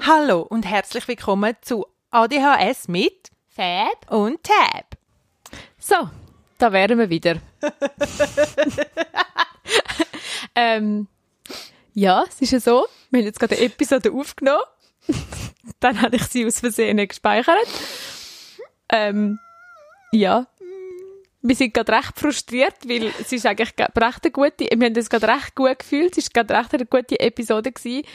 Hallo und herzlich willkommen zu ADHS mit Fab. und Tab. So, da wären wir wieder. ähm, ja, es ist ja so, wir haben jetzt gerade eine Episode aufgenommen. Dann habe ich sie aus Versehen gespeichert. Ähm, ja. Wir sind gerade recht frustriert, weil es ist eigentlich recht eine gute, wir haben uns gerade recht gut gefühlt, es war gerade recht eine gute Episode gewesen.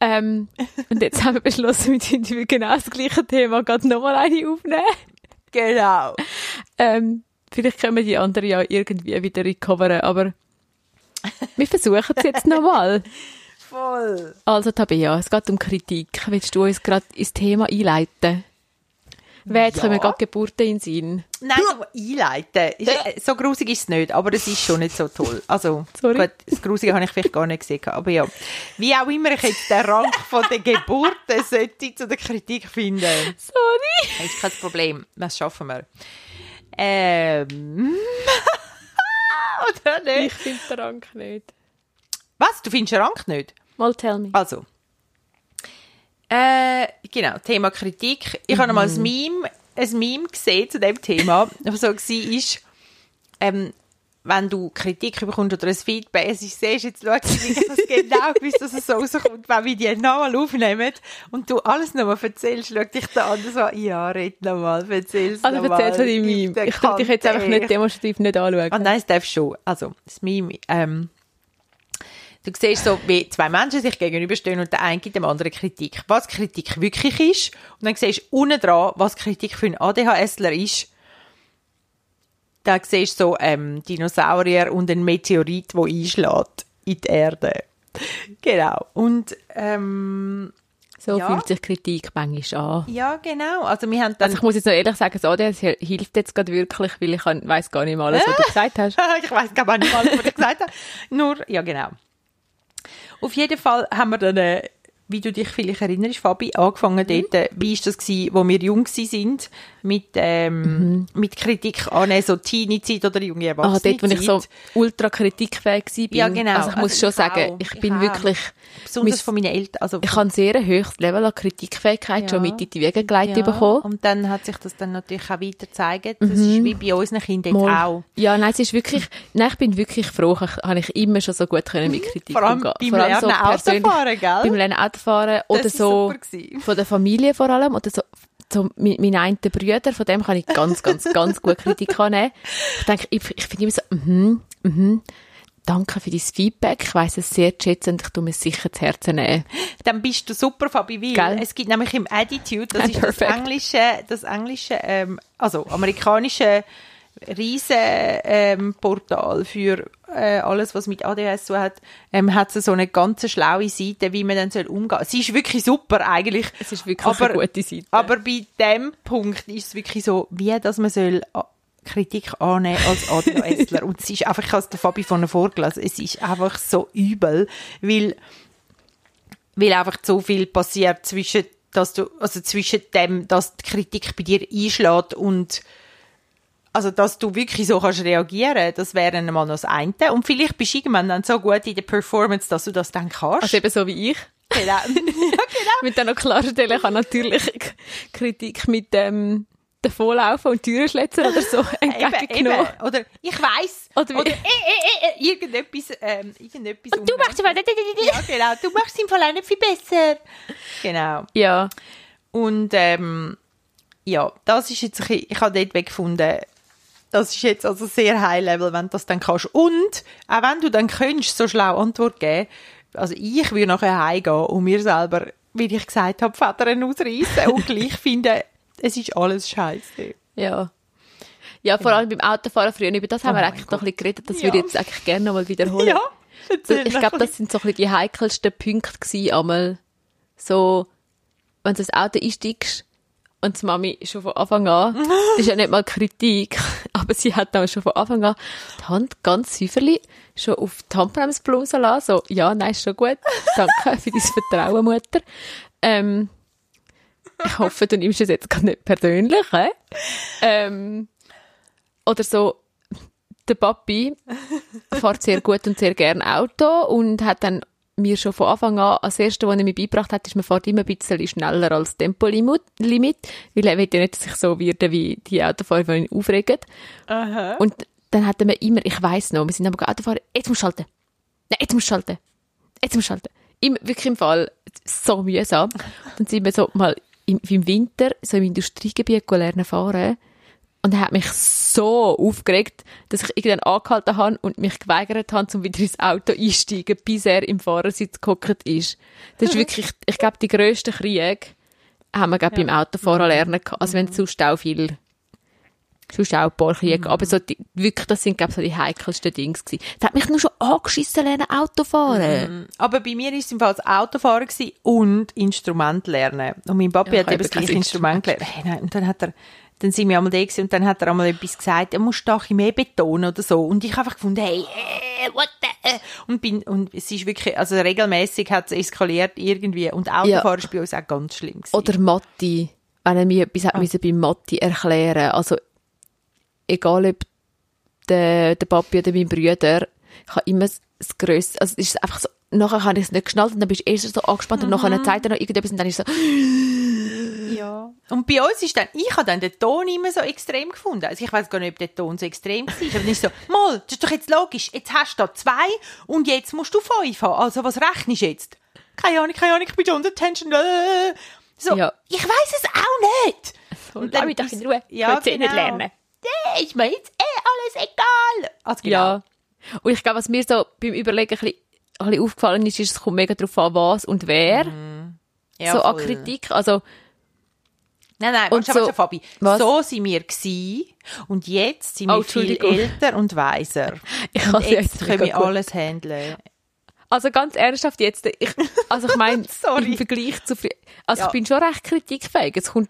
Ähm, und jetzt haben wir beschlossen, wir über genau das gleiche Thema gerade nochmal eine aufnehmen. Genau. Ähm, vielleicht können wir die anderen ja irgendwie wieder recoveren, aber wir versuchen es jetzt nochmal. Voll. Also Tabea, es geht um Kritik. Willst du uns gerade ins Thema einleiten? Wer jetzt Ja. kommen gerade Geburten in Sinn? Nein, aber einleiten. Ist, äh, so grusig ist es nicht, aber es ist schon nicht so toll. Also, Sorry. gut, das Grusige habe ich vielleicht gar nicht gesehen. Aber ja, wie auch immer ich jetzt den Rang von der Geburt sollte zu der Kritik finden. Sorry. Das ist kein Problem. Das schaffen wir. Ähm. Oder Ich nicht? finde den Rang nicht. Was? Du findest den Rang nicht? Mal tell me. Also. Äh, genau, Thema Kritik. Ich habe noch mal ein Meme, ein Meme gesehen zu dem Thema, was so war, ist, ähm, wenn du Kritik bekommst oder ein Feedback, es ist, siehst, jetzt sie wirklich das genau bis dass es so rauskommt, wenn wir die nochmal aufnehmen und du alles nochmal erzählst, schau dich da an, so, ja, red nochmal, erzähl's Also nochmal. erzähl von deinem Meme. Ich würde dich jetzt einfach nicht demonstrativ nicht anschauen. Ah, nein, es darf schon. Also, das Meme, ähm, du siehst so, wie zwei Menschen sich gegenüberstehen und der eine gibt dem anderen Kritik. Was Kritik wirklich ist. Und dann siehst du unten dran, was Kritik für einen ADHSler ist. Da siehst du so, ähm, Dinosaurier und ein Meteorit, der einschlägt in die Erde. Genau. Und, ähm, So ja. fühlt sich Kritik manchmal an. ja, genau. Also, wir haben dann, Also ich muss jetzt noch ehrlich sagen, das ADHS hilft jetzt gerade wirklich, weil ich weiss gar nicht mal alles, was du gesagt hast. ich weiß gar nicht alles, was ich gesagt habe. Nur, ja genau. Auf jeden Fall haben wir dann, äh, wie du dich vielleicht erinnerst, Fabi, angefangen Mhm. dort, äh, wie ist das gewesen, wo wir jung sind, mit, ähm, Mhm. mit Kritik annehmen, so Teenie-Zeit oder junge Ah, Erwachsene dort, wo ich so ultra kritikfähig war. Ja, genau. Also ich muss Also schon ich sagen, auch. ich Ich bin auch. wirklich, besonders mein- von meinen Eltern, also ich habe ein sehr hohes Level an Kritikfähigkeit Ja. schon mit in die Wege geleitet ja, bekommen. und dann hat sich das dann natürlich auch weiter gezeigt. Das ist wie bei unseren Kindern Mhm. Auch. Ja, nein, es ist wirklich, nein, ich bin wirklich froh, ich, habe ich immer schon so gut können mit Kritik Vor allem umgehen. beim Lernen persönlich- Autofahren, gell? Beim Lernen Autofahren oder ist so, von der Familie vor allem, oder so, so mein, mein einen Bruder, von dem kann ich ganz, ganz, ganz gut Kritik annehmen. Ich denke, ich, ich finde immer so, mhm, mhm, danke für dein Feedback, ich weiss es sehr zu schätzen und ich tue mir sicher zu Herzen nehmen. dann bist du super, Fabi, weil Gell? es gibt nämlich im Attitude, das Ah, ist das perfekt. englische, das englische, ähm, also amerikanische riesen ähm, Portal für äh, alles, was mit ADHS so hat, ähm, hat sie so eine ganz schlaue Seite, wie man dann soll umgehen. Sie ist wirklich super eigentlich. Es ist wirklich aber, eine gute Seite. Aber bei dem Punkt ist es wirklich so, wie dass man soll a- Kritik annehmen als ADHSler. Und es ist einfach, ich habe es der Fabi vorne vorgelesen, es ist einfach so übel, weil weil einfach so viel passiert zwischen, dass du, also zwischen dem, dass die Kritik bei dir einschlägt und also, dass du wirklich so kannst reagieren, das wäre einmal noch das eine. Und vielleicht bist du irgendwann dann so gut in der Performance, dass du das dann kannst. Also eben so wie ich. genau. Mit dann noch klarstellen kann natürlich K- Kritik mit dem davonlaufen und Türen schlitzen oder so entgegengenommen. eben. Oder ich weiss. Oder Oder, äh, äh, äh, irgendetwas, ähm, irgendetwas Du machst aber Ja, genau. Du machst im Fall auch nicht viel besser. Genau. Ja, Und ähm, ja, das ist jetzt, ein bisschen- ich habe dort weggefunden, das ist jetzt also sehr high level, wenn du das dann kannst. Und auch wenn du dann könntest, so schlau Antwort geben, also ich würde nachher heimgehen und mir selber, wie ich gesagt habe, Federn ausreißen und gleich finden, es ist alles scheiße. ja. Ja, vor allem beim Autofahren früher, über das haben Oh wir eigentlich noch ein bisschen geredet, das Ja. würde ich jetzt eigentlich gerne noch mal wiederholen. Ja, ich glaube, das sind so ein bisschen die heikelsten Punkte gewesen, einmal so, wenn du ins Auto einsteigst und die Mami schon von Anfang an, das ist ja nicht mal Kritik, aber sie hat dann schon von Anfang an die Hand ganz säuferlich schon auf die Handbremse blumsen lassen, so, ja, nein, ist schon gut, danke für dein Vertrauen, Mutter. Ähm, ich hoffe, du nimmst es jetzt gar nicht persönlich, hä? Ähm, oder so, der Papi fährt sehr gut und sehr gern Auto und hat dann mir schon von Anfang an, als erste, was er mir beigebracht hat, ist, man fährt immer ein bisschen schneller als Tempolimit, weil er will ja nicht, dass ich so werde wie die Autofahrer, die ihn aufregen. Aha. Und dann hat er mir immer, ich weiss noch, wir sind aber Autofahrer, jetzt musst du schalten. Nein, jetzt musst du schalten. Jetzt musst du schalten. Immer, wirklich im Fall, so mühsam. Dann sind wir so mal im, im Winter so im Industriegebiet lernen fahren. Und er hat mich so aufgeregt, dass ich irgendwann angehalten habe und mich geweigert habe, um wieder ins Auto einsteigen, bis er im Fahrersitz gehockt ist. Das ist wirklich, ich glaube, die grösste Krieg haben wir, glaube beim Autofahren lernen gehabt. Also wenn sonst auch viel, sonst auch ein paar Kriege. Aber so die, wirklich, das sind, glaube ich, so die heikelsten Dinge gewesen. Das hat mich nur schon angeschissen lernen, Autofahren. Aber bei mir war es im Fall das Autofahren und Instrument lernen. Und mein Papi Ja, hat eben das gleiche Instrument gelernt. Hey, nein, und dann hat er, dann sind wir einmal da gewesen und dann hat er einmal etwas gesagt, er muss bisschen mehr betonen oder so. Und ich habe einfach gefunden, hey, äh, what the, äh. und bin, und es ist wirklich, also regelmäßig hat es eskaliert irgendwie. Und Autofahren ist bei uns auch ganz schlimm gewesen. Oder Mathe. Wenn er mir etwas Ah. hat müssen beim Mathe erklären Also, egal ob der, der Papi oder mein Bruder, ich habe immer das, Grösste, also es ist einfach so, nachher habe ich es nicht geschnallt und dann bist du erst so angespannt und Mhm. nachher zeigt er noch irgendetwas und dann ist so, Ja. Und bei uns ist dann, ich habe dann den Ton immer so extrem gefunden. Also ich weiß gar nicht, ob der Ton so extrem war. Aber nicht so, mal, das ist doch jetzt logisch. Jetzt hast du da zwei und jetzt musst du fünf haben. Also was rechnest du jetzt? Keine Ahnung, keine Ahnung, ich bin unter Tension. So, Ja. ich weiß es auch nicht. so, Und dann doch ist- in Ruhe, Ja, ich will eh nicht genau. lernen. Nee, ist mir jetzt eh alles egal. Also genau. Ja. Und ich glaube, was mir so beim Überlegen ein bisschen, ein bisschen aufgefallen ist, ist, es kommt mega darauf an, was und wer. Ja, so an voll. Kritik, also, Nein, nein, Und und so- Fabi. Was? So sind wir gsi und jetzt sind Oh, wir viel älter und weiser. Ich und jetzt können wir gut. alles handeln. Also ganz ernsthaft jetzt, ich, also ich meine, im Vergleich zu, frü- also Ja. ich bin schon recht kritikfähig. Es kommt,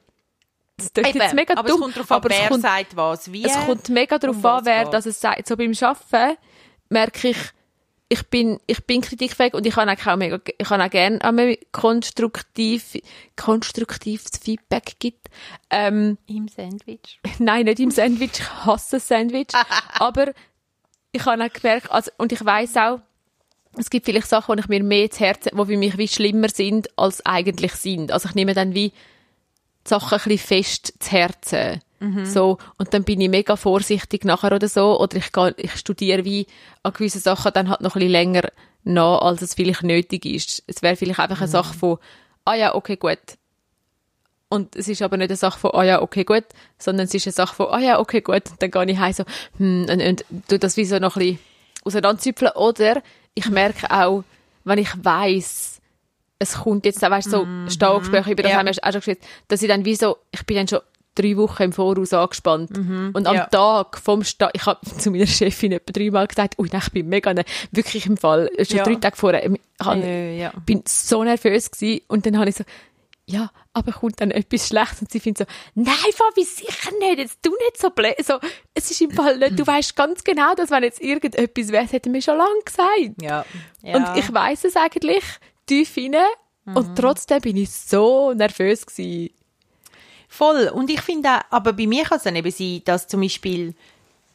es klingt jetzt Eben, mega aber dumm, es kommt darauf an, wer kommt, sagt was, wie. es kommt mega darauf an, wer geht's. das es sagt. So beim Arbeiten merke ich, ich bin, ich bin kritikfähig und ich kann auch, auch mega, ich kann auch gerne einmal konstruktiv, konstruktives Feedback gibt. Ähm, Im Sandwich. Nein, nicht im Sandwich. Ich hasse Sandwich. Aber ich habe auch gemerkt, also, und ich weiß auch, es gibt vielleicht Sachen, die ich mir mehr zu Herzen, die für mich wie schlimmer sind, als eigentlich sind. Also ich nehme dann wie die Sachen ein bisschen fest zu Herzen. So, und dann bin ich mega vorsichtig nachher oder so, oder ich, gehe, ich studiere wie an gewissen Sachen dann halt noch ein bisschen länger nach, als es vielleicht nötig ist. Es wäre vielleicht einfach eine Sache von, ah ja, okay, gut, und es ist aber nicht eine Sache von, ah ja, okay, gut, sondern es ist eine Sache von, ah ja, okay, gut, und dann gehe ich heim so, hm, und, und tu das wie so noch ein bisschen auseinanderzüpfeln. Oder ich merke auch, wenn ich weiss, es kommt jetzt, weißt du, so Staugespräche, über das Ja. haben wir auch schon geschrieben, dass ich dann wie so, ich bin dann schon drei Wochen im Voraus angespannt. Und am Ja. Tag vom Start, ich habe zu meiner Chefin etwa dreimal gesagt, ui, nein, ich bin mega, ne- wirklich im Fall, schon Ja. drei Tage vorher, ich hab- Äh, ja. bin so nervös gewesen und dann habe ich so, ja, aber kommt dann etwas Schlechtes und sie findet so, nein, Fabi, sicher nicht, jetzt du nicht so blöd, so, es ist im Fall nicht, du weißt ganz genau, dass wenn jetzt irgendetwas wäre, das hätte mir schon lange gesagt. Ja. ja. Und ich weiß es eigentlich tief rein und trotzdem bin ich so nervös gewesen. Voll. Und ich finde auch, aber bei mir kann es dann eben sein, dass zum Beispiel,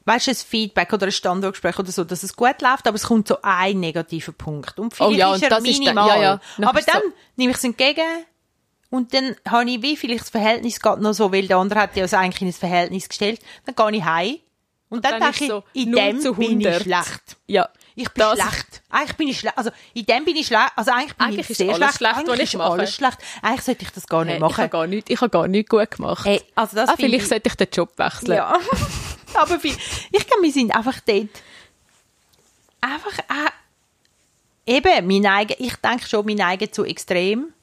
weißt du, ein Feedback oder ein Standortgespräch oder so, dass es gut läuft, aber es kommt so ein negativer Punkt. Und vielleicht Oh ja, ist und er das ist dann- minimal. ja, ja. Dann aber ist so- dann nehme ich es entgegen und dann habe ich, wie vielleicht das Verhältnis geht noch so, weil der andere hat ja also eigentlich in ein Verhältnis gestellt, dann gehe ich heim und dann, dann denke ich, so in 0 dem zu bin ich 100. schlecht. Ja. Ich bin Das- schlecht. Eigentlich bin ich schlecht. Also, in dem bin ich schlecht. Also, eigentlich bin Eigentlich ich sehr schlecht. schlecht, eigentlich ich ist mache. alles schlecht. Eigentlich sollte ich das gar nicht Hey, ich machen. habe gar nicht, ich habe gar nicht gut gemacht. Ey, also das ah, vielleicht ich- sollte ich den Job wechseln. Ja. Aber viel, ich glaube, wir sind einfach dort einfach auch, eben, mein eigen, ich denke schon, mein eigen zu extrem.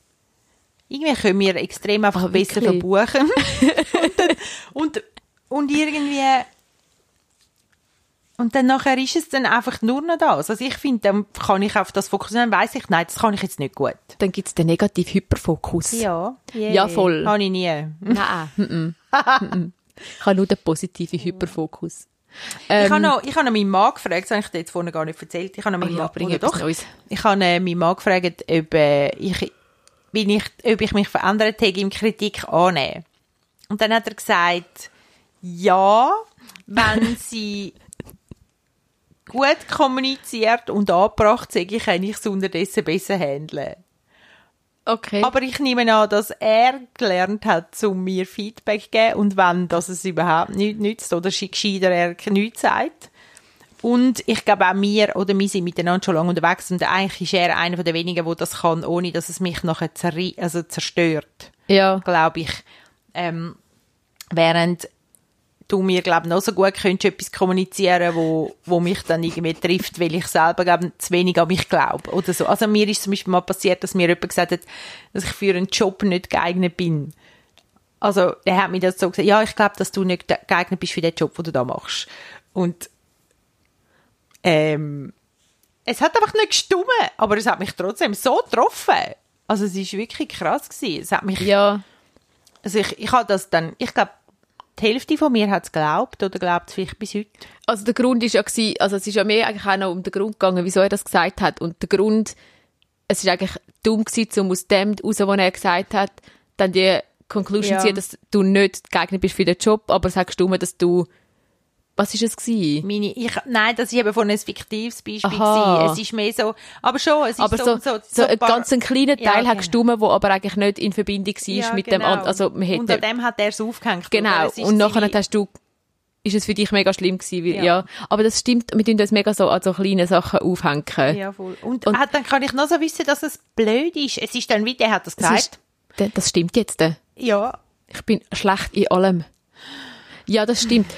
Irgendwie können wir extrem einfach Ah, besser verbuchen. und, und, und irgendwie und dann nachher ist es dann einfach nur noch das. Also ich finde, dann kann ich auf das fokussieren, dann weiss ich, nein, das kann ich jetzt nicht gut. Dann gibt es den negativen Hyperfokus. Ja, Ja, voll. Habe ich nie. Nein. Ich habe nur den positiven Hyperfokus. ich Ähm, habe noch, ich habe noch meinen Mann gefragt, das habe ich dir jetzt vorhin gar nicht erzählt. Ich habe noch meinen Oh ja, Mann, etwas doch? Neues. Ich habe äh, meinen Mann gefragt, ob, äh, ich, bin ich, ob ich mich verändert habe im Kritik annehmen. Und dann hat er gesagt, ja, wenn sie gut kommuniziert und angebracht, sage ich, kann ich es unterdessen besser handeln. Okay. Aber ich nehme an, dass er gelernt hat, zu mir Feedback zu geben und wenn, dass es überhaupt nichts nützt oder gescheiter er nichts sagt. Und ich glaube auch mir, oder wir sind miteinander schon lange unterwegs und eigentlich ist er einer der wenigen, der das kann, ohne dass es mich nachher zerri also zerstört, ja. glaube ich. Ähm, während du mir, glaube ich, noch so gut könntest etwas kommunizieren, wo, wo mich dann irgendwie trifft, weil ich selber, glaube zu wenig an mich glaube oder so. Also mir ist zum Beispiel mal passiert, dass mir jemand gesagt hat, dass ich für einen Job nicht geeignet bin. Also, der hat mir das so gesagt, ja, ich glaube, dass du nicht geeignet bist für den Job, den du da machst. Und ähm, es hat einfach nicht gestummen, aber es hat mich trotzdem so getroffen. Also es ist wirklich krass gewesen. Es hat mich, Ja. also ich, ich habe das dann, ich glaube, die Hälfte von mir hat es geglaubt oder glaubt es vielleicht bis heute. Also der Grund ist ja gewesen, also es ist ja mehr eigentlich auch noch um den Grund gegangen, wieso er das gesagt hat. Und der Grund, es ist eigentlich dumm gewesen, um aus dem raus, was er gesagt hat, dann die Conclusion Ja. ziehen, dass du nicht geeignet bist für den Job, aber sagst du mir, dass du, was ist es gewesen? Meine, ich, nein, das ist eben von einem fiktives Beispiel Aha. gewesen. Es ist mehr so, aber schon, es ist aber so, so, so, ein paar- ganz einen kleinen Ja, Teil hat genau. gestummen, wo aber eigentlich nicht in Verbindung war Ja, mit dem genau. anderen. Also man hätte Und an dem hat er es aufgehängt. Genau? Es und nachher hast du, ist es für dich mega schlimm gewesen, weil, ja. Ja. Aber das stimmt, wir tun uns mega so an so kleine Sachen aufhängen. Ja, voll. Und, Und- hat, dann kann ich noch so wissen, dass es blöd ist. Es ist dann wie, der hat das das, gesagt. ist, das stimmt jetzt. ja. Ich bin schlecht in allem. Ja, das stimmt.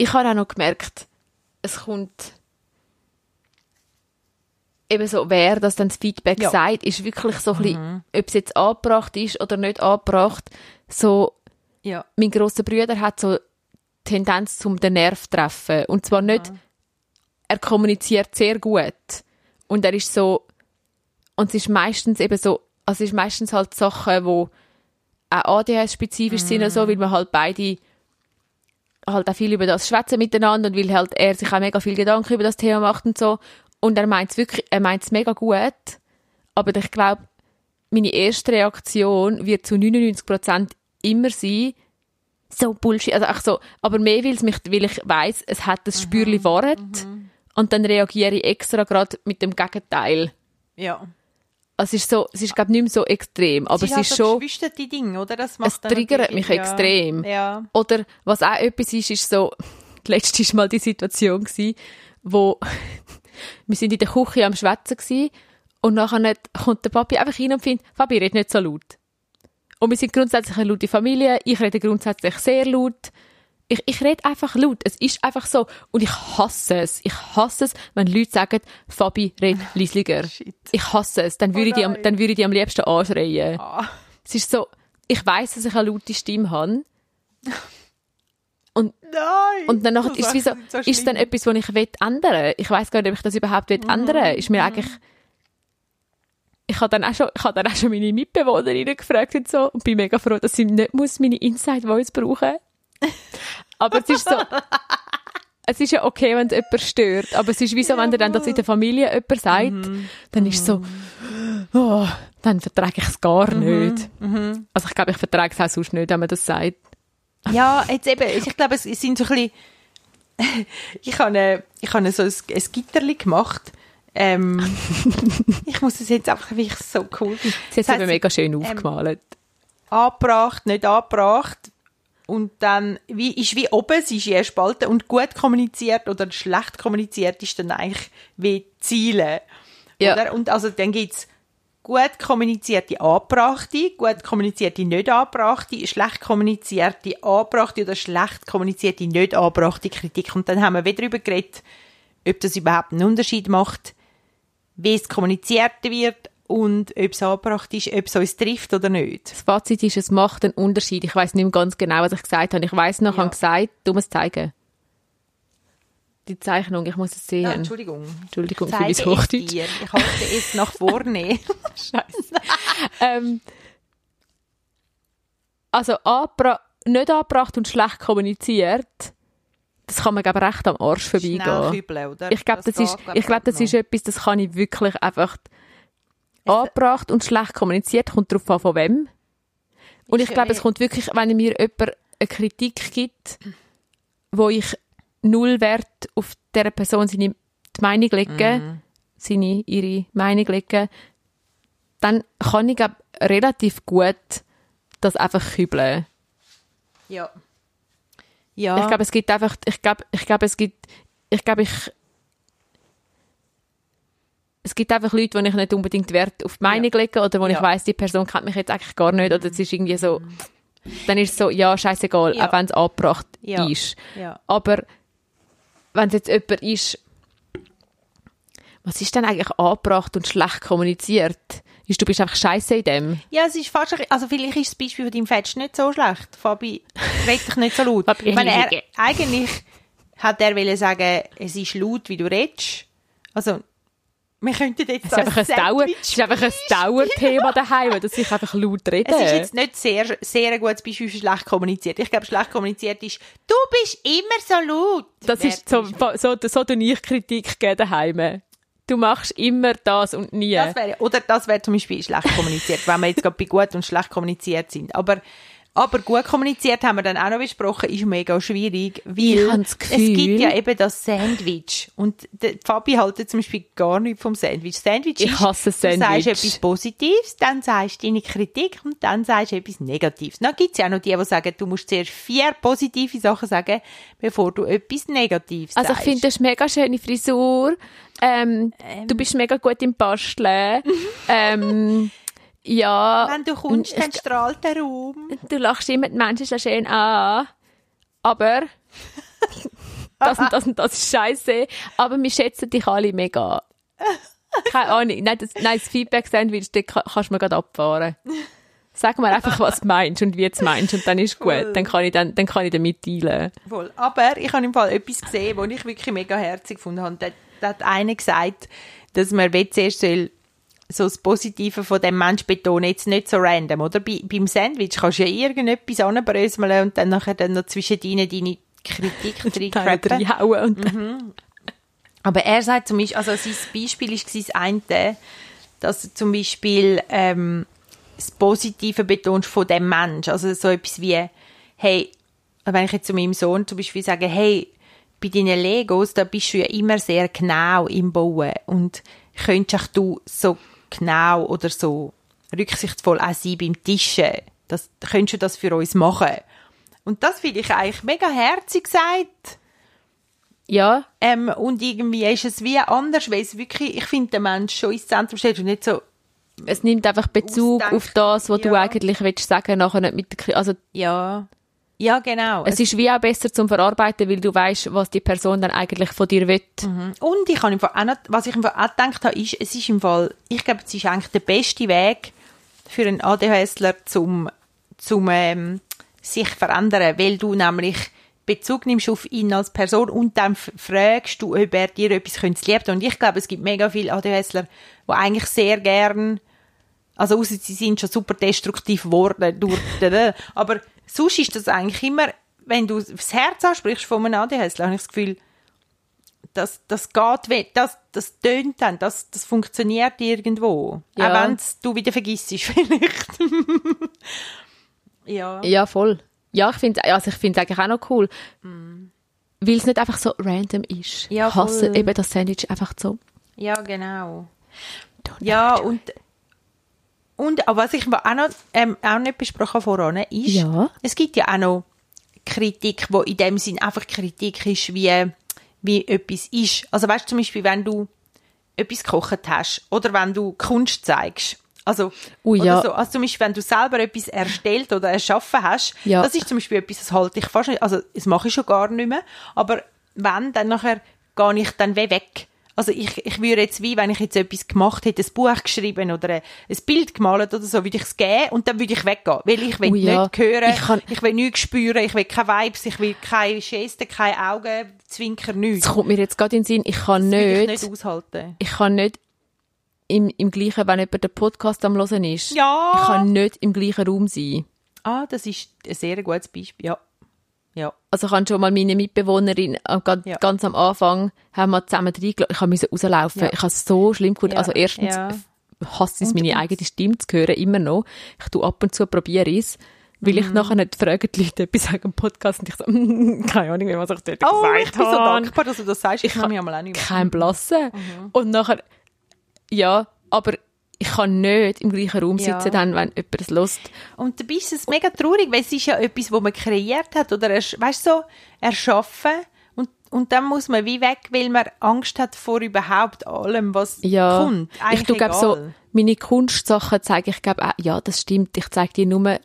Ich, habe auch noch gemerkt, es kommt eben so, wer das dann das Feedback Ja. sagt, ist wirklich so ein bisschen, ob es jetzt angebracht ist oder nicht angebracht, so Ja. mein grosser Bruder hat so Tendenz zum den Nerv treffen. Und zwar nicht, er kommuniziert sehr gut. Und er ist so, und es ist meistens eben so, also es ist meistens halt Sachen, wo auch ADHS-spezifisch sind oder so, weil wir halt beide halt auch viel über das schwätzen miteinander und weil halt er sich auch mega viel Gedanken über das Thema macht und so. Und er meint es wirklich, er meint es mega gut. Aber ich glaube, meine erste Reaktion wird zu 99% immer sein, so Bullshit, also auch so, aber mehr weil es mich, weil ich weiss, es hat das Spürli Wahrheit und dann reagiere ich extra gerade mit dem Gegenteil. Ja. Also es ist so, es ist glaube nicht mehr so extrem, aber es halt ist schon, die Ding, oder? Das es macht dann triggert mich ja. extrem. Ja. Oder was auch etwas ist, ist so, letztes war mal die Situation gewesen, wo wir sind in der Küche am Schwätzen gewesen, und nachher nicht, kommt der Papi einfach rein und findet, Fabi, red nicht so laut. Und wir sind grundsätzlich eine laute Familie, ich rede grundsätzlich sehr laut. Ich, ich rede einfach laut. Es ist einfach so. Und ich hasse es. Ich hasse es, wenn Leute sagen, Fabi, red leisliger. Ich hasse es. Dann würde, ich die, am- dann würde ich die am liebsten anschreien. Ah. Es ist so, ich weiß, dass ich eine laute Stimme habe. Und, Nein! und Das ist es wie so, so ist dann etwas, was ich will ändern Ich weiß gar nicht, ob ich das überhaupt will ändern Ist mir eigentlich, ich habe dann auch schon, ich habe dann auch schon meine Mitbewohnerinnen gefragt und so und bin mega froh, dass sie nicht muss meine Inside Voice brauchen. Aber es ist so, es ist ja okay, wenn es jemand stört, aber es ist wie so, wenn dir dann das in der Familie jemand sagt, dann ist es so, oh, dann vertrage ich es gar nicht. Also ich glaube, ich vertrage es auch sonst nicht, wenn man das sagt. Ja, jetzt eben, ich glaube, es sind so ein bisschen, ich habe, ich habe so ein, ein Gitterli gemacht. Ähm, ich muss es jetzt einfach, weil ich es so cool finde. Sie hat es mega schön aufgemalt. angebracht, nicht angebracht. Und dann wie, ist wie oben, sie ist je spalten und gut kommuniziert oder schlecht kommuniziert ist dann eigentlich wie Ziele. Ja. Oder? Und also dann gibt's gut kommunizierte angebrachte, gut kommunizierte nicht angebrachte, schlecht kommunizierte angebrachte oder schlecht kommunizierte nicht angebrachte Kritik. Und dann haben wir wieder darüber geredet, ob das überhaupt einen Unterschied macht, wie es kommuniziert wird und ob es angebracht ist, ob es uns trifft oder nicht. Das Fazit ist, es macht einen Unterschied. Ich weiß nicht mehr ganz genau, was ich gesagt habe. Ich weiß noch, ich Ja. habe gesagt, du musst zeigen. Die Zeichnung, ich muss es sehen. Ja, Entschuldigung. Entschuldigung für mein Hochdeutsch. Ich halte es nach vorne. Scheiße. ähm, also nicht angebracht und schlecht kommuniziert, das kann man glaube ich, recht am Arsch vorbeigehen. Oder? Ich glaube, das, geht, ist, ich glaube, das ist etwas, das kann ich wirklich einfach angebracht und schlecht kommuniziert, kommt darauf an, von wem. Und ich, Ich- glaube, es kommt wirklich, wenn mir jemand eine Kritik gibt, wo ich null Wert auf dieser Person seine die Meinung legen, Mhm. seine, ihre Meinung legen, dann kann ich glaub, relativ gut das einfach kübeln. Ja. Ja. Ich glaube, es gibt einfach, ich glaube, ich glaube, es gibt, ich glaube, ich, es gibt einfach Leute, wo ich nicht unbedingt Wert auf die Meinung lege oder wo ich Ja. weiß, die Person kennt mich jetzt eigentlich gar nicht oder es ist irgendwie so, dann ist es so, ja, scheißegal, Ja. auch wenn es angebracht Ja. ist. ja. Aber wenn es jetzt jemand ist, was ist denn eigentlich angebracht und schlecht kommuniziert? Ist, du bist einfach scheiße in dem. Ja, es ist fast, also vielleicht ist das Beispiel von deinem Fetsch nicht so schlecht. Fabi, red dich nicht so laut. Ich meine, er, eigentlich hat er wollen sagen, es ist laut, wie du redest. Also, wir könnten jetzt Es ist einfach ein, Dauer, es ist einfach ein Dauerthema daheim, dass ich einfach laut rede. Es ist jetzt nicht sehr, sehr ein gutes Beispiel für schlecht kommuniziert. Ich glaube, schlecht kommuniziert ist, du bist immer so laut. Das ist so, so, so, so ich Kritik geben daheim. Du machst immer das und nie. Das wäre, oder das wäre zum Beispiel schlecht kommuniziert, wenn wir jetzt gerade bei gut und schlecht kommuniziert sind. Aber, aber gut kommuniziert haben wir dann auch noch besprochen, ist mega schwierig, weil das es Gefühl- gibt ja eben das Sandwich. Und der Fabi haltet zum Beispiel gar nicht vom Sandwich. Sandwich Ich ist, hasse du sagst Sandwich. etwas Positives, dann sagst du deine Kritik und dann sagst du etwas Negatives. Dann gibt es ja auch noch die, die sagen, du musst zuerst vier positive Sachen sagen, bevor du etwas Negatives Also ich sagst. finde, du hast mega schöne Frisur. Ähm, Du bist mega gut im Basteln. ähm, ja. Wenn du kommst, dann strahlt der Raum. du lachst immer die Menschen so schön an. Aber das und das und das ist scheiße. Aber wir schätzen dich alle mega. Keine Ahnung. Nein, das, nein, das Feedback-Sandwich, das kann- kannst du mir gerade abfahren. Sag mir einfach, was du meinst und wie du es meinst und dann ist gut. Dann kann ich, dann, dann kann ich damit teilen. Voll. Aber ich habe im Fall etwas gesehen, was ich wirklich mega herzig gefunden habe. Da, da hat einer gesagt, dass man zuerst soll so das Positive von dem Mensch betonen, jetzt nicht so random, oder? Bei, beim Sandwich kannst du ja irgendetwas anbröseln und dann nachher dann noch zwischen deine, deine Kritik reinkrappen. dann Aber er sagt zum Beispiel, also sein Beispiel ist das eine, dass du zum Beispiel ähm, das Positive betonst von dem Mensch. Also so etwas wie, hey, wenn ich jetzt zu meinem Sohn zum Beispiel sage, hey, bei deinen Legos, da bist du ja immer sehr genau im Bauen und könntest auch du so genau oder so rücksichtsvoll auch sein beim Tischen. Das, könntest du das für uns machen? Und das finde ich eigentlich mega herzig gesagt. ja, Ähm, und irgendwie ist es wie anders, weil es wirklich, ich finde, der Mensch schon ins Zentrum steht und nicht so, es nimmt einfach Bezug Ausdenken, auf das, was du ja. eigentlich willst sagen, nachher nicht mit der, Kri- also ja, ja, genau. es ist wie auch besser zum Verarbeiten, weil du weißt, was die Person dann eigentlich von dir will. und ich habe im Fall auch noch, was ich im Fall auch gedacht habe, ist, es ist im Fall, ich glaube, es ist eigentlich der beste Weg für einen ADHSler zum, zum ähm, sich verändern, weil du nämlich Bezug nimmst auf ihn als Person und dann fragst du, ob er dir etwas könnte lieben. Und ich glaube, es gibt mega viele ADHSler, die eigentlich sehr gern Also außer sie sind schon super destruktiv geworden durch aber sonst ist das eigentlich immer, wenn du das Herz ansprichst von einem ADHS, habe ich das Gefühl, das, das geht weg, das, das tönt dann, das, das funktioniert irgendwo. Ja. Auch wenn du wieder vergisst vielleicht. ja. Ja, voll. Ja, ich finde also ich es eigentlich auch noch cool. Weil es nicht einfach so random ist. Ja, ich hasse voll. eben das Sandwich einfach so. Ja, genau. Ja, und, und aber was ich auch noch, ähm, auch nicht besprochen habe voran, ist, Ja. es gibt ja auch noch Kritik, wo in dem Sinn einfach Kritik ist, wie, wie etwas ist. Also weißt du, zum Beispiel, wenn du etwas gekocht hast oder wenn du Kunst zeigst, also, oder ja. so, also zum Beispiel, wenn du selber etwas erstellt oder erschaffen hast, Ja. das ist zum Beispiel etwas, das halte ich fast nicht, also das mache ich schon gar nicht mehr, aber wenn, dann nachher gehe ich dann wie weg. Also ich, ich würde jetzt wie, wenn ich jetzt etwas gemacht hätte, ein Buch geschrieben oder ein ein Bild gemalt oder so, würde ich es geben und dann würde ich weggehen, weil ich will Ui, ja. nicht hören, Ich kann- ich will nichts spüren, ich will keine Vibes, ich will keine Gesten, keine Augen, Zwinker, nichts. Es kommt mir jetzt gerade in den Sinn, ich kann Das will ich nicht, nicht aushalten. ich kann nicht im, im gleichen, wenn jemand den Podcast am hören ist, Ja. ich kann nicht im gleichen Raum sein. Ah, das ist ein sehr gutes Beispiel, ja. Ja. Also ich habe schon mal meine Mitbewohnerin äh, ganz, Ja. ganz am Anfang haben wir zusammen reingelassen. Ich musste rauslaufen. Ja. Ich habe es so schlimm gefunden. Ja, Also erstens ja. hasse ich meine eigene Stimme zu hören, immer noch. Ich tue ab und zu, probiere es. Weil ich nachher nicht frage die Leute etwas wegen dem Podcast und ich so, keine Ahnung, was ich dort Oh, ich gesagt bin so habe. dankbar, dass du das sagst. Ich Ich kann mich einmal auch nicht. Kein Blassen. Mhm. Und nachher, ja, aber ich kann nicht im gleichen Raum Ja. sitzen, dann, wenn jemand es lust. Und dabei ist es mega traurig, weil es ist ja etwas, was man kreiert hat oder weißt so, erschaffen und, und dann muss man wie weg, weil man Angst hat vor überhaupt allem, was Ja, kommt. ich Eigentlich tu, glaub, so, meine Kunstsachen zeige ich, glaube ja, das stimmt, ich zeige die nur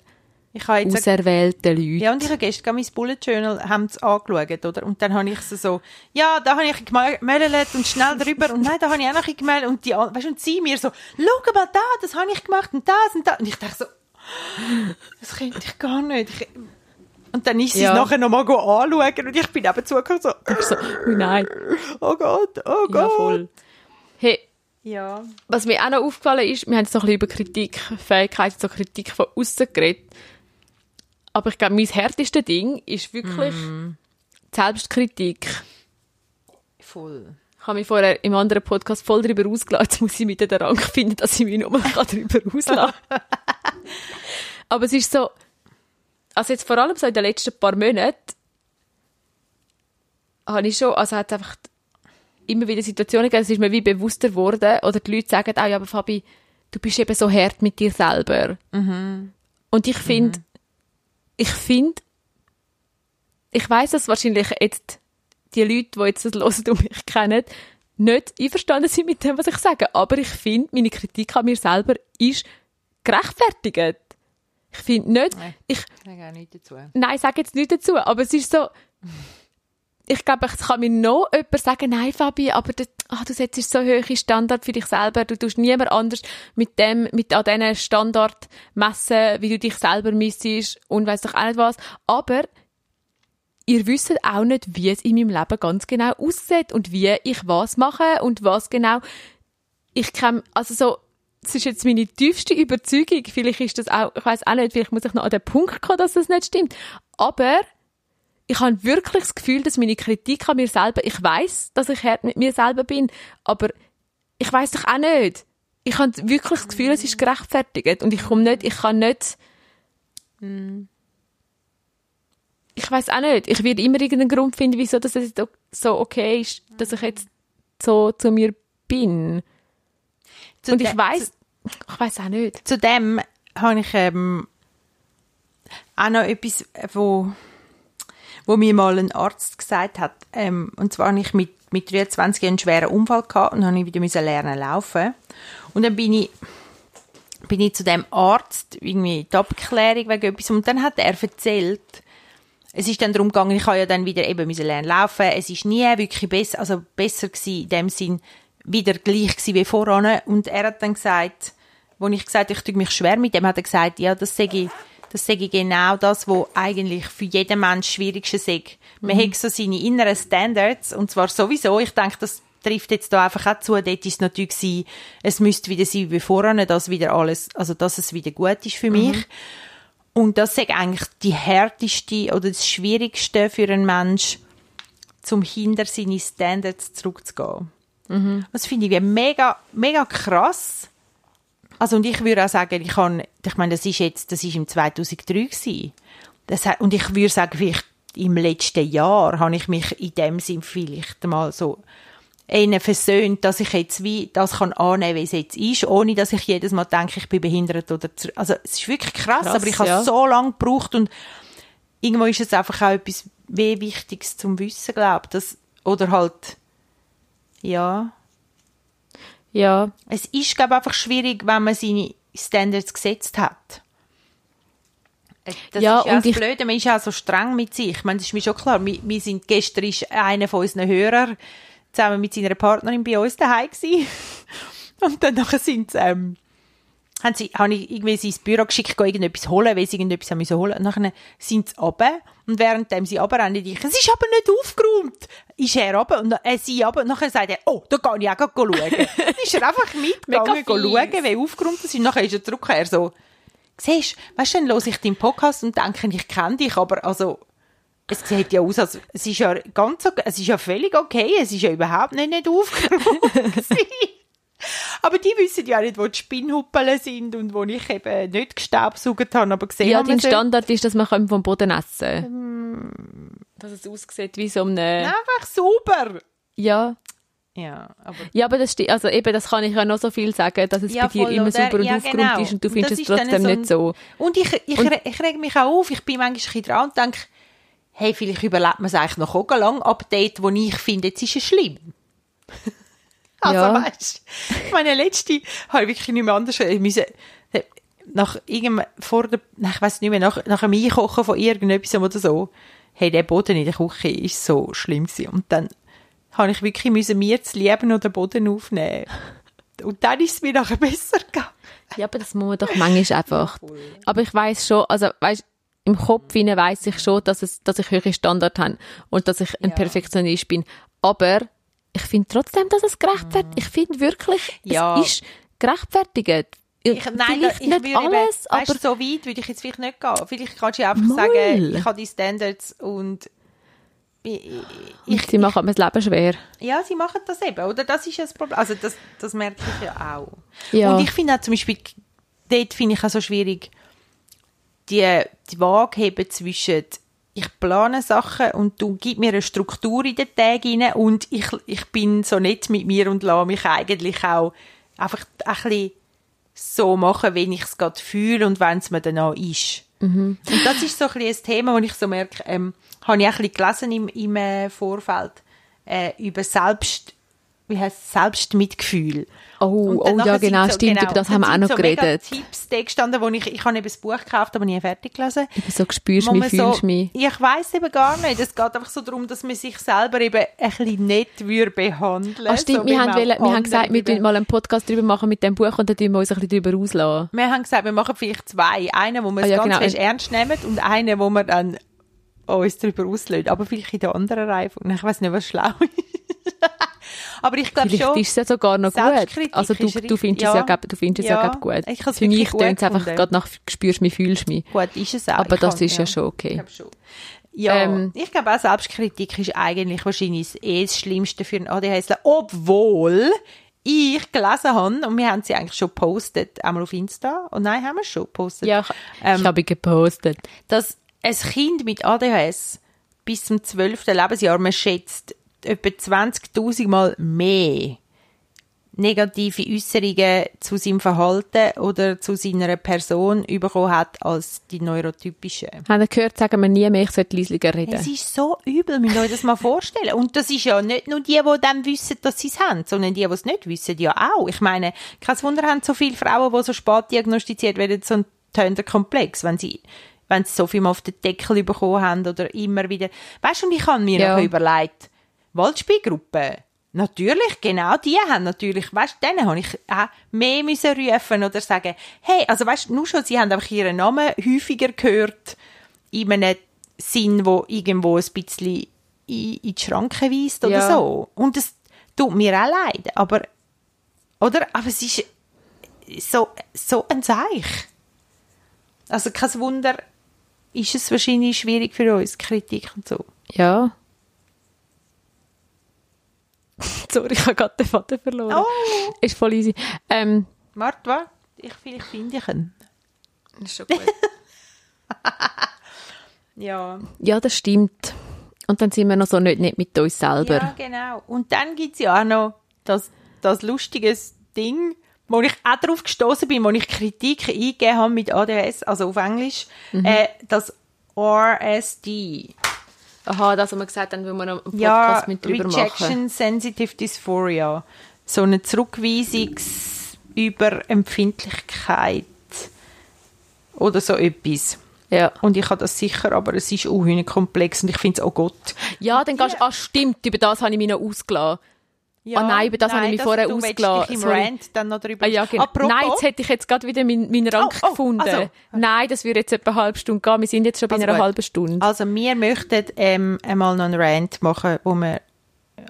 Ich habe jetzt auserwählten Leuten. Ja, und ich habe gestern mein Bullet Journal haben sie angeschaut, oder? Und dann habe ich so, so ja, da habe ich gemeldet und schnell drüber und nein, da habe ich auch noch gemeldet und die, weißt du, und sie mir so, schau mal da, das habe ich gemacht und das und das. Und ich dachte so, das könnte ich gar nicht. Ich, und dann ist sie Ja. es nachher nochmal anschauen und ich bin eben zugekommen so, so, oh nein, oh Gott, oh Gott. ja voll. Hey, Ja. was mir auch noch aufgefallen ist, wir haben so ein bisschen über Kritikfähigkeit, so Kritik von außen geredet. Aber ich glaube, mein härteste Ding ist wirklich Mhm. die Selbstkritik. Voll. Ich habe mich vorher im anderen Podcast voll darüber ausgelassen. Jetzt muss ich mit den Rang finden, dass ich mich nur darüber auslasse. Aber es ist so, also jetzt vor allem so in den letzten paar Monaten, habe ich schon, also hat es einfach immer wieder Situationen gegeben, es ist mir wie bewusster geworden, oder die Leute sagen auch, ja, aber Fabi, du bist eben so hart mit dir selber. Und ich finde, ich finde, ich weiß, dass wahrscheinlich jetzt die Leute, die jetzt das hören und mich kennen, nicht einverstanden sind mit dem, was ich sage. Aber ich finde, meine Kritik an mir selber ist gerechtfertigt. Ich finde nicht, Nein. ich, Ich sage auch nichts dazu. nein, ich sage jetzt nicht dazu, aber es ist so, ich glaube, es kann mir noch jemand sagen, nein, Fabi, aber das, ah, du setzt so hohe Standard für dich selber, du tust niemand anders mit dem, mit an diesen Standard messen, wie du dich selber missest und weiss doch auch nicht was. Aber ihr wisst auch nicht, wie es in meinem Leben ganz genau aussieht und wie ich was mache und was genau ich kann, also so, das ist jetzt meine tiefste Überzeugung. Vielleicht ist das auch, ich weiß auch nicht, vielleicht muss ich noch an den Punkt kommen, dass das nicht stimmt. Aber ich habe wirklich das Gefühl, dass meine Kritik an mir selber, ich weiß, dass ich hart mit mir selber bin, aber ich weiß doch auch nicht. Ich habe wirklich das Gefühl, es ist gerechtfertigt und ich komme nicht, ich kann nicht. Ich weiß auch nicht. Ich werde immer irgendeinen Grund finden, wieso das jetzt so okay ist, dass ich jetzt so zu mir bin. Zu Und ich weiß, ich weiß auch nicht. zu dem habe ich ähm, auch noch etwas, wo, wo mir mal ein Arzt gesagt hat. Ähm, und zwar habe ich mit, mit 23 einen schweren Unfall gehabt und habe ich wieder müssen lernen laufen. Und dann bin ich, bin ich zu dem Arzt, irgendwie die Abklärung wegen etwas. Und dann hat er erzählt, es ist dann darum gegangen, ich habe ja dann wieder eben müssen lernen laufen. Es ist nie wirklich besser, also besser gewesen, in dem Sinn, wieder gleich gewesen wie voran. Und er hat dann gesagt, wo ich gesagt habe, ich tue mich schwer mit dem, hat er gesagt, ja, das sage ich, das sage ich genau das, was eigentlich für jeden Mensch das Schwierigste sei. Man hat so seine inneren Standards, und zwar sowieso, ich denke, das trifft jetzt da einfach auch zu, dort ist es natürlich gewesen, es müsste wieder sein wie voran, dass wieder alles, also dass es wieder gut ist für mich. Und das ist eigentlich die härteste oder das Schwierigste für einen Mensch, zum hinter seine Standards zurückzugehen. Das finde ich mega, mega krass. Also, und ich würde auch sagen, ich kann, ich meine, das ist jetzt, das ist im 2003 gewesen. Das hat, und ich würde sagen, vielleicht im letzten Jahr habe ich mich in dem Sinn vielleicht mal so ihnen versöhnt, dass ich jetzt wie das kann annehmen, wie es jetzt ist, ohne dass ich jedes Mal denke, ich bin behindert oder also es ist wirklich krass, Krass, aber ich habe ja. so lange gebraucht und irgendwo ist es einfach auch etwas wie Wichtiges zum Wissen, glaube ich, oder halt ja, Ja, es ist, glaube ich, einfach schwierig, wenn man seine Standards gesetzt hat. Äh, Das Ja, ist ja und das ich- Blöde, man ist ja so streng mit sich. Ich meine, das ist mir schon klar. Wir, wir sind, gestern ist einer von unseren Hörern zusammen mit seiner Partnerin bei uns daheim gewesen. Und dann nachher sind sie, ähm, haben sie, habe ich irgendwie sie ins Büro geschickt, gehen irgendetwas holen, weil sie irgendetwas haben müssen holen. Und nachher sind sie runter. Und währenddem sie runterrennen, ich, es ist aber nicht aufgeräumt. Ist er runter und äh, sie runter. Und nachher sagt er, oh, da kann ich auch schauen. dann ist er einfach mitgegangen, schauen, wie aufgeräumt das ist. Und nachher ist er zurück, er so, siehst, weißt du, dann höre ich deinen Podcast und denke, ich kenne dich, aber also, es sieht ja aus, als, es ist ja ganz okay, es ist ja völlig okay, es ist ja überhaupt nicht, nicht aufgeräumt. Aber die wissen ja nicht, wo die Spinnhuppeln sind und wo ich eben nicht gestaubsaugt habe, aber gesehen Ja, habe. dein Standard ist, dass man vom Boden essen kann. Dass es aussieht wie so eine... Einfach sauber. Ja. Ja, aber Ja, aber das stimmt. Also eben, das kann ich ja noch so viel sagen, dass es Ja, bei dir immer oder? sauber und Ja, aufgeräumt genau. ist und du Und findest das es trotzdem so ein- nicht so. Und ich, ich, re- ich reg mich auch auf. Ich bin manchmal ein dran und denke, hey, vielleicht überlebt man es eigentlich noch auch lang Update, wo ich finde, jetzt ist es schlimm. also, Ja. weißt du, meine letzte habe ich wirklich nicht mehr anders ich müssen, nach irgendeinem, vor der, ich weiß nicht mehr, nach, nach dem Einkochen von irgendetwas oder so, hey, der Boden in der Küche ist so schlimm gewesen. Und dann habe ich wirklich müssen, mir zu lieben und den Boden aufnehmen. Und dann ist es mir nachher besser gegangen. Ja, aber das muss man doch manchmal einfach. Aber ich weiß schon, also weißt, im Kopf hinein weiss ich schon, dass, es, dass ich höhere Standards habe und dass ich ein Ja. Perfektionist bin. Aber ich finde trotzdem, dass es gerechtfertigt Ich finde wirklich, Ja. es ist gerechtfertigt. Ich, nein, Vielleicht ich nicht würde eben, alles, aber weißt, so weit würde ich jetzt vielleicht nicht gehen. Vielleicht kannst du ja einfach Mal. sagen, ich habe die Standards und ich, ich, sie machen mir das Leben schwer. ja, sie machen das eben, oder? Das ist ja das Problem. Also das, das merke ich ja auch. Ja. Und ich finde auch zum Beispiel, dort finde ich auch so schwierig, die, die Waage heben zwischen ich plane Sachen und du gib mir eine Struktur in den Tag rein und ich, ich bin so nett mit mir und lasse mich eigentlich auch einfach ein bisschen so machen, wenn ich es gerade fühle und wenn es mir dann auch ist. Und das ist so ein, bisschen ein Thema, wo ich so merke, ähm, habe ich auch ein bisschen gelesen im, im äh, Vorfeld äh, über Selbst, wie heißt Selbstmitgefühl. Oh, oh ja, genau, so- stimmt, über das haben wir auch noch so geredet. Tipps da gestanden, wo ich, ich habe eben das Buch gekauft, aber nie fertig gelesen. Eben so spürst mich, fühlst so, mich. Ich weiß eben gar nicht. Es geht einfach so darum, dass man sich selber eben ein bisschen nett würde behandeln. Ah, stimmt, so wir, haben, wollen, wir haben gesagt, wir würde- würden mal einen Podcast darüber machen mit dem Buch und dann tun wir uns ein bisschen darüber auslassen. Wir haben gesagt, wir machen vielleicht zwei. Einen, wo wir Ah, es ja, ganz genau. ernst nehmen und einen, wo wir dann uns darüber auslösen. Aber vielleicht in der anderen Reihe. Ich weiß nicht, was schlau ist. Aber ich glaube Vielleicht schon... ist es ja sogar noch gut. Also du, ist du findest es ja, ja. gab- du findest es ja, Ja, gab gut. ich Für mich tönt es einfach gerade nach spürst mich, fühlst mich. Gut, ist es auch. Aber Ich das kann- ist ja, schon okay. Ich glaube schon. Ja, Ähm, ich glaube auch Selbstkritik ist eigentlich wahrscheinlich das- eh das Schlimmste für einen ADHSler, obwohl ich gelesen habe, und wir haben sie eigentlich schon gepostet, einmal auf Insta, und nein, haben wir schon gepostet, Ja, ich, Ähm, ich habe gepostet. dass ein Kind mit ADHS bis zum 12. Lebensjahr, man schätzt, etwa 20.000 Mal mehr negative Äußerungen zu seinem Verhalten oder zu seiner Person bekommen hat als die neurotypischen. Haben ihr gehört, sagen wir nie mehr, ich sollte leislicher reden. Es ist so übel, müsst ihr euch das mal vorstellen. Und das ist ja nicht nur die, die dann wissen, dass sie es haben, sondern die, die es nicht wissen, ja auch. Ich meine, kein Wunder haben so viele Frauen, die so spät diagnostiziert werden, so einen Tönderkomplex, wenn sie wenn sie so viel mal auf den Deckel bekommen haben oder immer wieder. Weißt du, und ich habe mir Ja. noch überlegt, Waldspielgruppe, natürlich, genau die haben natürlich, weißt denen habe ich auch mehr müssen rufen oder sagen, hey, also weißt du, nur schon, sie haben einfach ihren Namen häufiger gehört, in einem Sinn, wo irgendwo ein bisschen in, in die Schranke weist oder Ja. so. Und es tut mir auch leid, aber, oder, aber es ist so, so ein Zeich. Also kein Wunder, ist es wahrscheinlich schwierig für uns, Kritik und so. Ja. Sorry, ich habe gerade den Vater verloren. Oh. Ist voll easy. Ähm, Warte, warte, ich, vielleicht finde ich ihn. ist schon gut. Ja. ja, das stimmt. Und dann sind wir noch so nicht, nicht mit uns selber. Ja, genau. Und dann gibt es ja auch noch das, das lustige Ding, wo ich auch darauf gestoßen bin, wo ich Kritik eingegeben habe mit ADHS, also auf Englisch, Mhm. äh, das RSD. Aha, das haben wir gesagt, dann wollen wir noch einen Podcast Ja, mit drüber machen. Rejection Sensitive Dysphoria. So eine Zurückweisungsüberempfindlichkeit oder so etwas. Ja. Und ich habe das sicher, aber es ist auch komplex und ich finde es, oh Gott. ja, dann gehst du, ah stimmt, über das habe ich mich noch ausgelassen. Ja, Ah, nein, über das habe ich mich vorher ausgelassen. dich im Sorry. Rant dann noch drüber Ah, ja, genau. Apropos, Nein, jetzt hätte ich jetzt gerade wieder meinen mein Rang Oh, oh, gefunden. also. Nein, das würde jetzt etwa eine halbe Stunde gehen. Wir sind jetzt schon bei Also einer gut. halben Stunde. also wir möchten ähm, einmal noch einen Rant machen, wo wir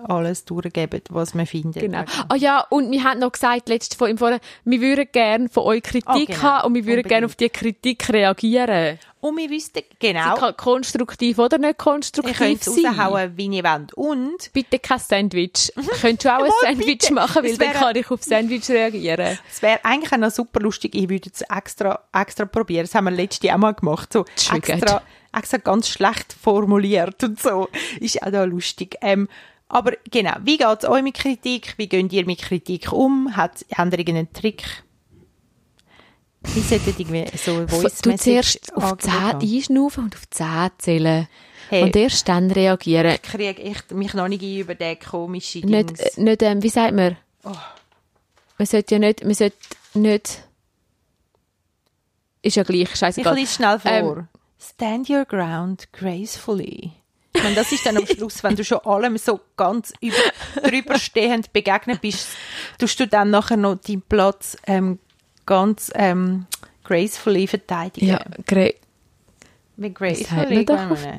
alles durchgeben, was wir finden. Genau. Ah ja, und wir haben noch gesagt, letztes von im Vorher, wir würden gerne von euch Kritik Oh, genau. haben und wir würden gerne auf die Kritik reagieren. Und wir wüssten Sie genau, kann konstruktiv oder nicht konstruktiv könnt es sein. raushauen, wie ihr wollt. Und Bitte kein Sandwich. Könntest du auch ein Sandwich bitte. machen, weil Es dann kann ich auf Sandwich reagieren. es wäre eigentlich auch noch super lustig, ich würde es extra, extra probieren. Das haben wir letztes Jahr auch mal gemacht. So Triggered. extra, extra ganz schlecht formuliert und so. Ist auch da lustig. Ähm, aber genau, wie geht es euch mit Kritik? Wie geht ihr mit Kritik um? Hat, habt ihr irgendeinen Trick? Ich sollte irgendwie so eine voice Du zuerst auf 10 einschnaufen und auf 10 zählen. Hey. Und erst dann reagieren. Ich kriege echt mich noch nicht ein über den komischen Nicht, Dings. äh, nicht ähm, wie sagt man? Man sollte ja nicht, man sollte nicht, ist ja gleich, Ich scheißegal. lese schnell vor. Ähm, Stand your ground gracefully. Ich meine, das ist dann am Schluss, wenn du schon allem so ganz über, drüber stehend begegnet bist, tust du dann nachher noch deinen Platz ähm, ganz ähm, gracefully verteidigen. ja, Das sagt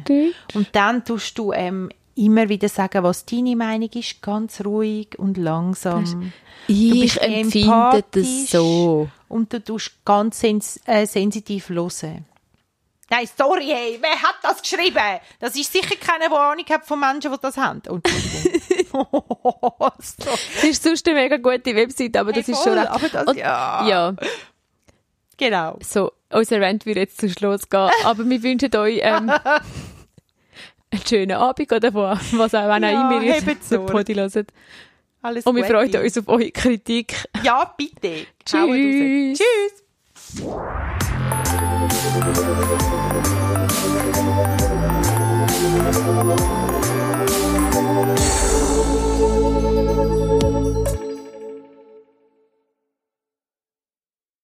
gracefully. Und dann tust du ähm, immer wieder sagen, was deine Meinung ist, ganz ruhig und langsam. Ich empfinde das so. Und du tust ganz sens äh, sensitiv hören. Nein, sorry, hey, wer hat das geschrieben? Das ist sicher keiner, der Ahnung hat von Menschen, die das haben. Und so. Das ist sonst eine mega gute Website, aber das Hey, ist schon voll, aber das- Und- ja. ja. Genau. So, unser Rant wird jetzt zu Schluss gehen, aber wir wünschen euch ähm, einen schönen Abend oder wo, was auch, wenn Ja, auch immer ihr den. Podi hört. Alles Und wir freuen uns auf eure Kritik. Ja, bitte. Tschüss. Tschüss. Thank you.